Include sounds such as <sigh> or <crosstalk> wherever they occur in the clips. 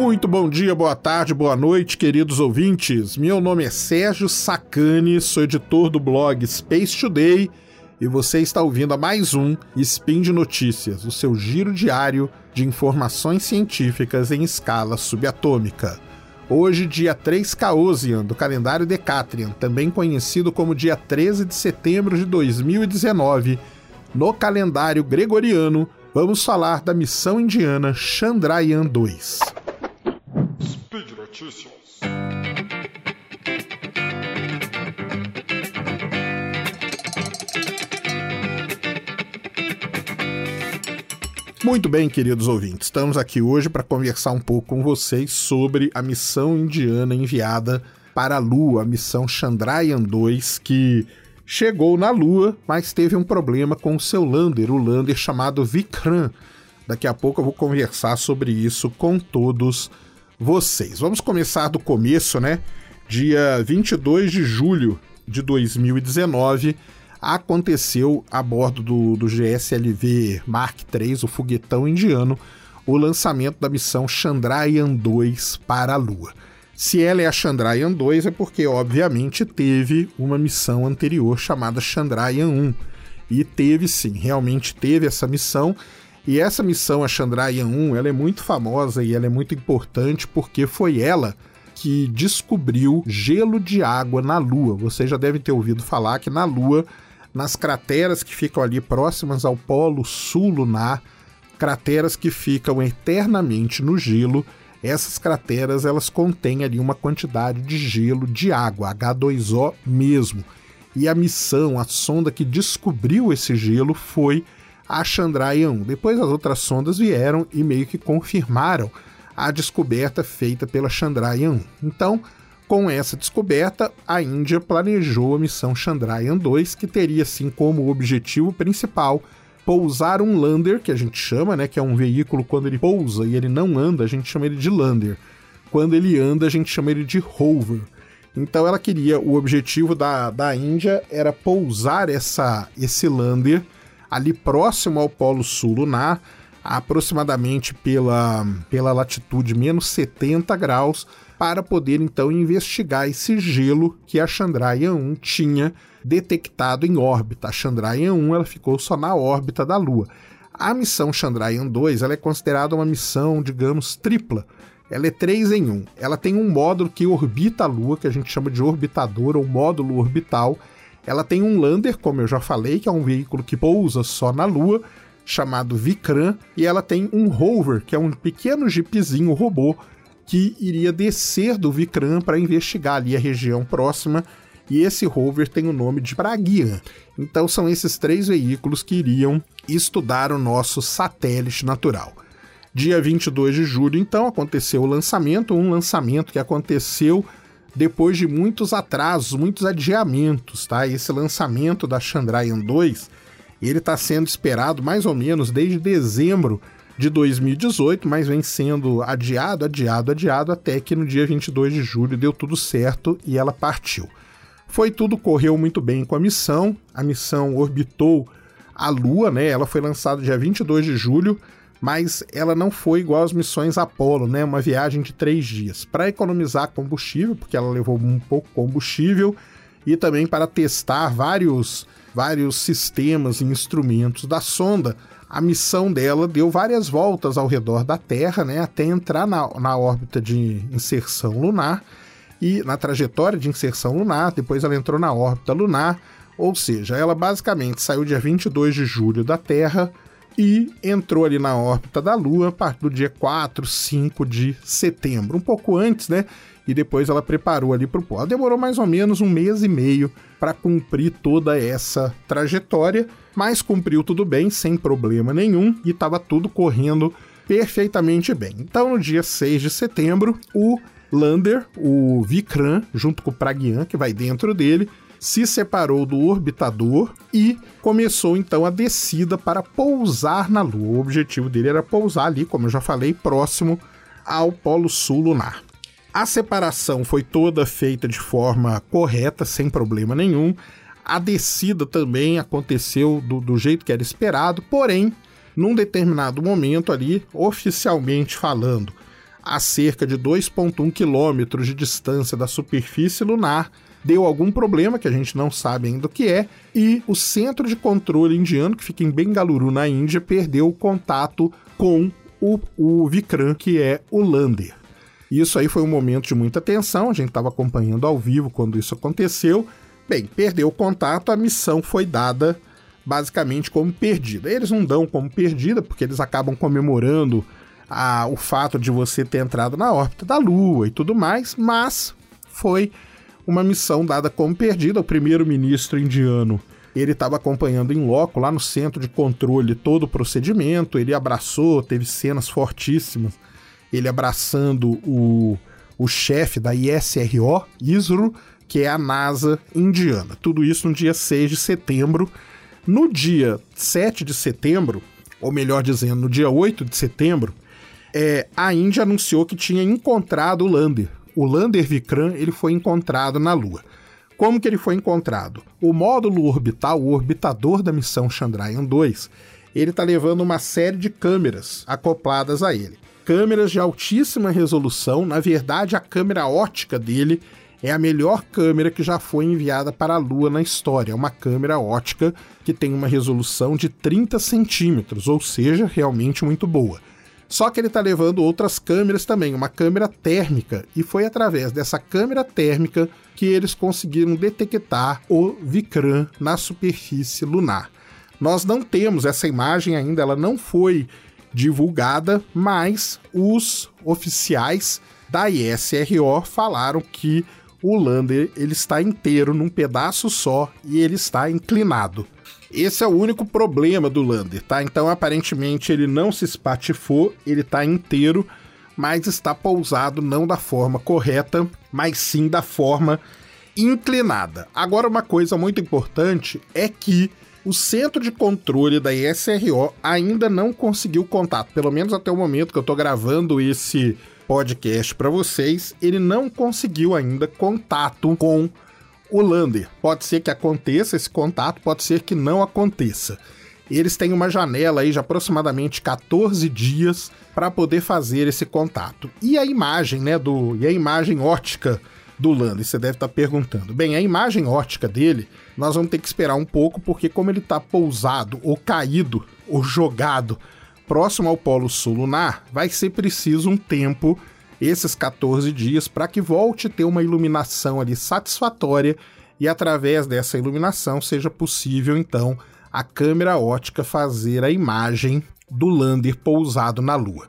Muito bom dia, boa tarde, boa noite, queridos ouvintes. Meu nome é Sérgio Sacani, sou editor do blog Space Today e você está ouvindo a mais um Spin de Notícias, o seu giro diário de informações científicas em escala subatômica. Hoje, dia 3 Caosian, do calendário Decatrian, também conhecido como dia 13 de setembro de 2019, no calendário gregoriano, vamos falar da missão indiana Chandrayaan 2. Notícias. Muito bem, queridos ouvintes, estamos aqui hoje para conversar um pouco com vocês sobre a missão indiana enviada para a Lua, a missão Chandrayaan 2, que chegou na Lua, mas teve um problema com o seu lander, o lander chamado Vikram. Daqui a pouco eu vou conversar sobre isso com todos vocês. Vamos começar do começo, né? Dia 22 de julho de 2019 aconteceu a bordo do, do GSLV Mark III, o foguetão indiano, o lançamento da missão Chandrayaan 2 para a Lua. Se ela é a Chandrayaan 2 é porque, obviamente, teve uma missão anterior chamada Chandrayaan 1. E teve sim, realmente teve essa missão e essa missão, a Chandrayaan 1, ela é muito famosa e ela é muito importante porque foi ela que descobriu gelo de água na Lua. Você já deve ter ouvido falar que na Lua, nas crateras que ficam ali próximas ao polo sul lunar, crateras que ficam eternamente no gelo, essas crateras elas contêm ali uma quantidade de gelo de água, H2O mesmo. E a missão, a sonda que descobriu esse gelo foi a Chandrayaan 1. Depois as outras sondas vieram e meio que confirmaram a descoberta feita pela Chandrayaan 1. Então, com essa descoberta, a Índia planejou a missão Chandrayaan 2, que teria assim como objetivo principal pousar um lander, que a gente chama, né, que é um veículo quando ele pousa e ele não anda, a gente chama ele de lander. Quando ele anda, a gente chama ele de rover. Então ela queria, o objetivo da, da Índia era pousar essa, esse lander ali próximo ao Polo Sul lunar, aproximadamente pela, pela latitude menos 70 graus, para poder então investigar esse gelo que a Chandrayaan 1 tinha detectado em órbita. A Chandrayaan 1 ela ficou só na órbita da Lua. A missão Chandrayaan 2 ela é considerada uma missão, digamos, tripla. Ela é 3 em 1. Ela tem um módulo que orbita a Lua, que a gente chama de orbitador ou módulo orbital, ela tem um lander, como eu já falei, que é um veículo que pousa só na Lua, chamado Vikram, e ela tem um rover, que é um pequeno jeepzinho robô que iria descer do Vikram para investigar ali a região próxima. E esse rover tem o nome de Pragyan. Então são esses três veículos que iriam estudar o nosso satélite natural. Dia 22 de julho, então, aconteceu o lançamento, um lançamento que aconteceu depois de muitos atrasos, muitos adiamentos, tá? Esse lançamento da Chandrayaan 2, ele está sendo esperado mais ou menos desde dezembro de 2018, mas vem sendo adiado, adiado, adiado, até que no dia 22 de julho deu tudo certo e ela partiu. Foi tudo, correu muito bem com a missão, a missão orbitou a Lua, né? Ela foi lançada dia 22 de julho, mas ela não foi igual às missões Apollo, né? Uma viagem de três dias. Para economizar combustível, porque ela levou um pouco combustível, e também para testar vários, vários sistemas e instrumentos da sonda, a missão dela deu várias voltas ao redor da Terra, né? Até entrar na, na órbita de inserção lunar. E na trajetória de inserção lunar, depois ela entrou na órbita lunar, ou seja, ela basicamente saiu dia 22 de julho da Terra, e entrou ali na órbita da Lua a partir do dia 4, 5 de setembro, um pouco antes, né? E depois ela preparou ali para o polo. Demorou mais ou menos um mês e meio para cumprir toda essa trajetória, mas cumpriu tudo bem, sem problema nenhum, e estava tudo correndo perfeitamente bem. Então, no dia 6 de setembro, o lander, o Vikram, junto com o Pragyan, que vai dentro dele, se separou do orbitador e começou então a descida para pousar na Lua. O objetivo dele era pousar ali, como eu já falei, próximo ao Polo Sul lunar. A separação foi toda feita de forma correta, sem problema nenhum. A descida também aconteceu do, do jeito que era esperado, porém, num determinado momento ali, oficialmente falando, a cerca de 2,1 quilômetros de distância da superfície lunar, deu algum problema que a gente não sabe ainda o que é, e o centro de controle indiano, que fica em Bengaluru, na Índia, perdeu o contato com o, o Vikram, que é o lander. Isso aí foi um momento de muita tensão, a gente estava acompanhando ao vivo quando isso aconteceu. Bem, perdeu o contato, a missão foi dada basicamente como perdida. Eles não dão como perdida, porque eles acabam comemorando a, o fato de você ter entrado na órbita da Lua e tudo mais, mas foi uma missão dada como perdida. O primeiro-ministro indiano ele estava acompanhando em loco, lá no centro de controle, todo o procedimento. Ele abraçou, teve cenas fortíssimas. Ele abraçando o, o chefe da ISRO, ISRO, que é a NASA indiana. Tudo isso no dia 6 de setembro. No dia 7 de setembro, ou melhor dizendo, no dia 8 de setembro, é, a Índia anunciou que tinha encontrado o lander. O lander Vikram ele foi encontrado na Lua. Como que ele foi encontrado? O módulo orbital, o orbitador da missão Chandrayaan 2, ele está levando uma série de câmeras acopladas a ele. Câmeras de altíssima resolução, na verdade a câmera ótica dele é a melhor câmera que já foi enviada para a Lua na história. É uma câmera ótica que tem uma resolução de 30 centímetros, ou seja, realmente muito boa. Só que ele está levando outras câmeras também, uma câmera térmica, e foi através dessa câmera térmica que eles conseguiram detectar o Vikram na superfície lunar. Nós não temos essa imagem ainda, ela não foi divulgada, mas os oficiais da ISRO falaram que o lander ele está inteiro num pedaço só e ele está inclinado. Esse é o único problema do lander, tá? Então aparentemente ele não se espatifou, ele está inteiro mas está pousado não da forma correta, mas sim da forma inclinada. Agora, uma coisa muito importante é que o centro de controle da ISRO ainda não conseguiu contato, pelo menos até o momento que eu estou gravando esse podcast para vocês, ele não conseguiu ainda contato com o lander. Pode ser que aconteça esse contato, pode ser que não aconteça eles têm uma janela aí de aproximadamente 14 dias para poder fazer esse contato. E a imagem, né, do e a imagem ótica do Lando, você deve estar tá perguntando. Bem, a imagem ótica dele, nós vamos ter que esperar um pouco porque como ele está pousado ou caído ou jogado próximo ao polo sul lunar, vai ser preciso um tempo esses 14 dias para que volte a ter uma iluminação ali satisfatória e através dessa iluminação seja possível então a câmera ótica fazer a imagem do lander pousado na Lua.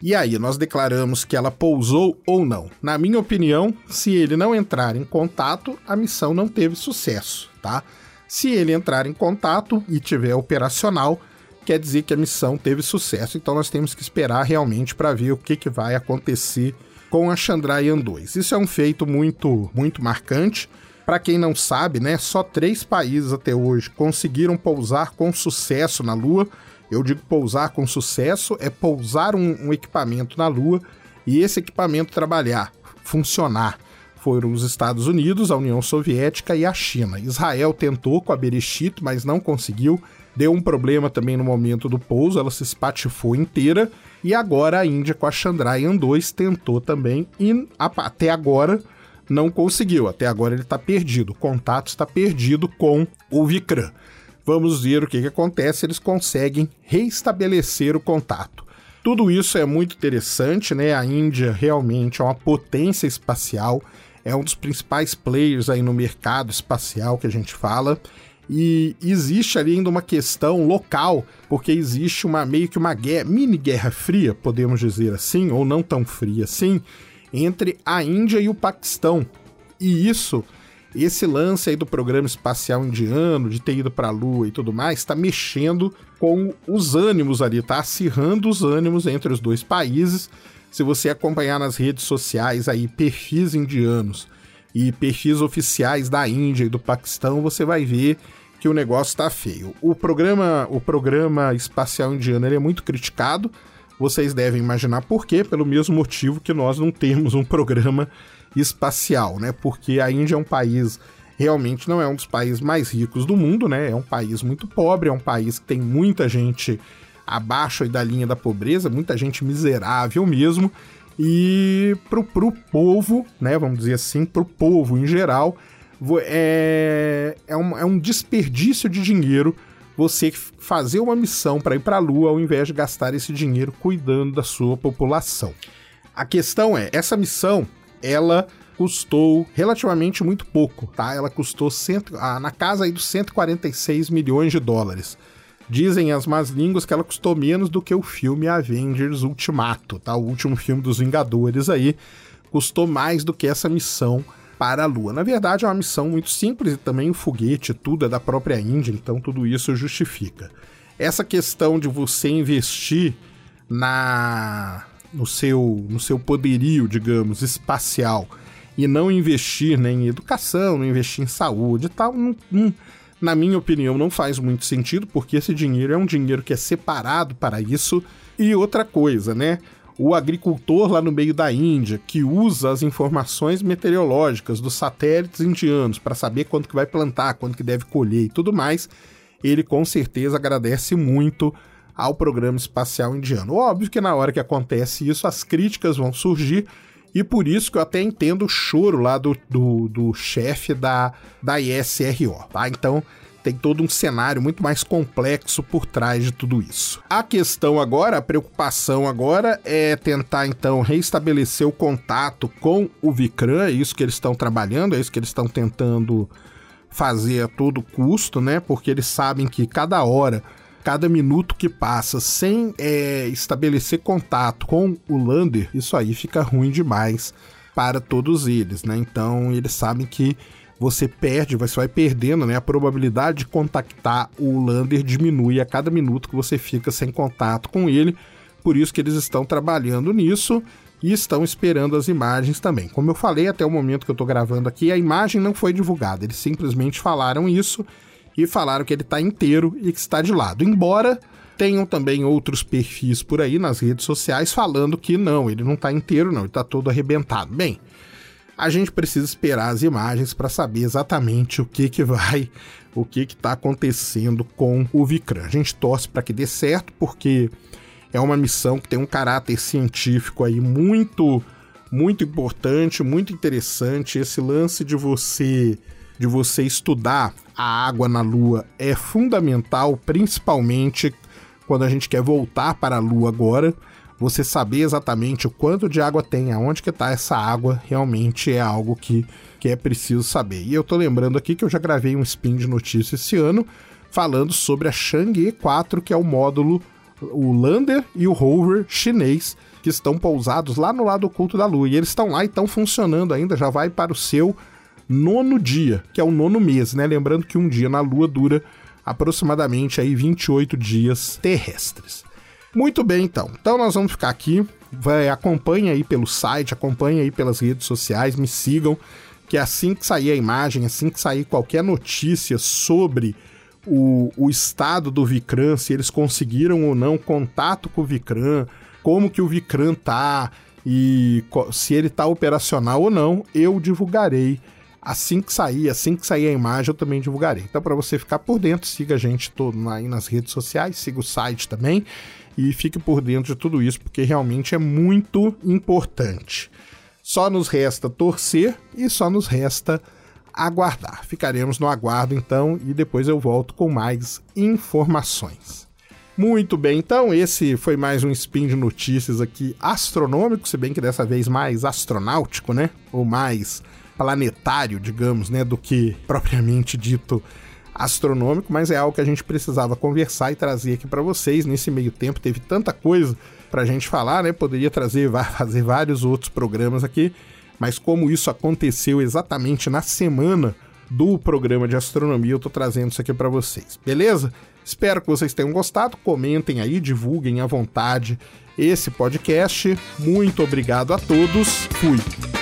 E aí, nós declaramos que ela pousou ou não. Na minha opinião, se ele não entrar em contato, a missão não teve sucesso, tá? Se ele entrar em contato e tiver operacional, quer dizer que a missão teve sucesso. Então nós temos que esperar realmente para ver o que, que vai acontecer com a Chandrayaan 2. Isso é um feito muito, muito marcante. Para quem não sabe, né, só três países até hoje conseguiram pousar com sucesso na Lua. Eu digo pousar com sucesso é pousar um, um equipamento na Lua e esse equipamento trabalhar, funcionar. Foram os Estados Unidos, a União Soviética e a China. Israel tentou com a Bereshit, mas não conseguiu. Deu um problema também no momento do pouso, ela se espatifou inteira. E agora a Índia com a Chandrayaan 2 tentou também e até agora não conseguiu. Até agora ele está perdido. O contato está perdido com o Vikram. Vamos ver o que, que acontece. Eles conseguem reestabelecer o contato. Tudo isso é muito interessante, né? A Índia realmente é uma potência espacial, é um dos principais players aí no mercado espacial que a gente fala. E existe ali ainda uma questão local, porque existe uma meio que uma guerra, mini guerra fria, podemos dizer assim, ou não tão fria assim, entre a Índia e o Paquistão. E isso, esse lance aí do programa espacial indiano, de ter ido para a Lua e tudo mais, está mexendo com os ânimos ali, tá acirrando os ânimos entre os dois países. Se você acompanhar nas redes sociais aí perfis indianos e perfis oficiais da Índia e do Paquistão, você vai ver que o negócio está feio. O programa, o programa espacial indiano é muito criticado vocês devem imaginar por quê, pelo mesmo motivo que nós não temos um programa espacial, né? Porque a Índia é um país realmente não é um dos países mais ricos do mundo, né? É um país muito pobre, é um país que tem muita gente abaixo da linha da pobreza, muita gente miserável mesmo. E pro, pro povo, né, vamos dizer assim, pro povo em geral, é, é, um, é um desperdício de dinheiro você fazer uma missão para ir para a Lua ao invés de gastar esse dinheiro cuidando da sua população. A questão é, essa missão, ela custou relativamente muito pouco, tá? Ela custou cento, ah, na casa aí dos 146 milhões de dólares. Dizem as más línguas que ela custou menos do que o filme Avengers Ultimato, tá? O último filme dos Vingadores aí custou mais do que essa missão para a Lua. Na verdade, é uma missão muito simples e também o foguete, tudo é da própria Índia, então tudo isso justifica. Essa questão de você investir na no seu, no seu poderio, digamos, espacial e não investir né, em educação, não investir em saúde e tal, não, não, na minha opinião, não faz muito sentido, porque esse dinheiro é um dinheiro que é separado para isso. E outra coisa, né? o agricultor lá no meio da Índia, que usa as informações meteorológicas dos satélites indianos para saber quanto que vai plantar, quanto que deve colher e tudo mais, ele com certeza agradece muito ao programa espacial indiano. Óbvio que na hora que acontece isso, as críticas vão surgir, e por isso que eu até entendo o choro lá do, do, do chefe da, da ISRO, tá? Então, tem todo um cenário muito mais complexo por trás de tudo isso. A questão agora, a preocupação agora é tentar então restabelecer o contato com o Vikram, é isso que eles estão trabalhando, é isso que eles estão tentando fazer a todo custo, né? Porque eles sabem que cada hora, cada minuto que passa sem é, estabelecer contato com o Lander, isso aí fica ruim demais para todos eles, né? Então eles sabem que você perde, você vai perdendo, né? A probabilidade de contactar o Lander diminui a cada minuto que você fica sem contato com ele. Por isso que eles estão trabalhando nisso e estão esperando as imagens também. Como eu falei até o momento que eu estou gravando aqui, a imagem não foi divulgada. Eles simplesmente falaram isso e falaram que ele está inteiro e que está de lado. Embora tenham também outros perfis por aí nas redes sociais falando que não, ele não está inteiro, não, ele está todo arrebentado. Bem, a gente precisa esperar as imagens para saber exatamente o que que vai, o que que está acontecendo com o Vikram. A gente torce para que dê certo, porque é uma missão que tem um caráter científico aí muito, muito importante, muito interessante. Esse lance de você de você estudar a água na Lua é fundamental, principalmente quando a gente quer voltar para a Lua agora você saber exatamente o quanto de água tem, aonde que tá essa água, realmente é algo que, que é preciso saber. E eu tô lembrando aqui que eu já gravei um spin de notícias esse ano falando sobre a Chang'e 4, que é o módulo, o lander e o rover chinês que estão pousados lá no lado oculto da Lua. E eles estão lá e estão funcionando ainda, já vai para o seu nono dia, que é o nono mês, né? Lembrando que um dia na Lua dura aproximadamente aí 28 dias terrestres. Muito bem, então. Então nós vamos ficar aqui. Vai, acompanhe aí pelo site, acompanhe aí pelas redes sociais, me sigam, que assim que sair a imagem, assim que sair qualquer notícia sobre o, o estado do Vikram, se eles conseguiram ou não contato com o Vikram, como que o Vikram tá e se ele tá operacional ou não, eu divulgarei assim que sair, assim que sair a imagem, eu também divulgarei. Então, para você ficar por dentro, siga a gente todo aí nas redes sociais, siga o site também e fique por dentro de tudo isso, porque realmente é muito importante. Só nos resta torcer e só nos resta aguardar. Ficaremos no aguardo então e depois eu volto com mais informações. Muito bem, então esse foi mais um spin de notícias aqui astronômico, se bem que dessa vez mais astronáutico, né? Ou mais planetário, digamos, né, do que propriamente dito astronômico, mas é algo que a gente precisava conversar e trazer aqui para vocês. Nesse meio tempo teve tanta coisa para a gente falar, né? Poderia trazer <laughs> fazer vários outros programas aqui, mas como isso aconteceu exatamente na semana do programa de astronomia, eu tô trazendo isso aqui para vocês. Beleza? Espero que vocês tenham gostado. Comentem aí, divulguem à vontade esse podcast. Muito obrigado a todos. Fui.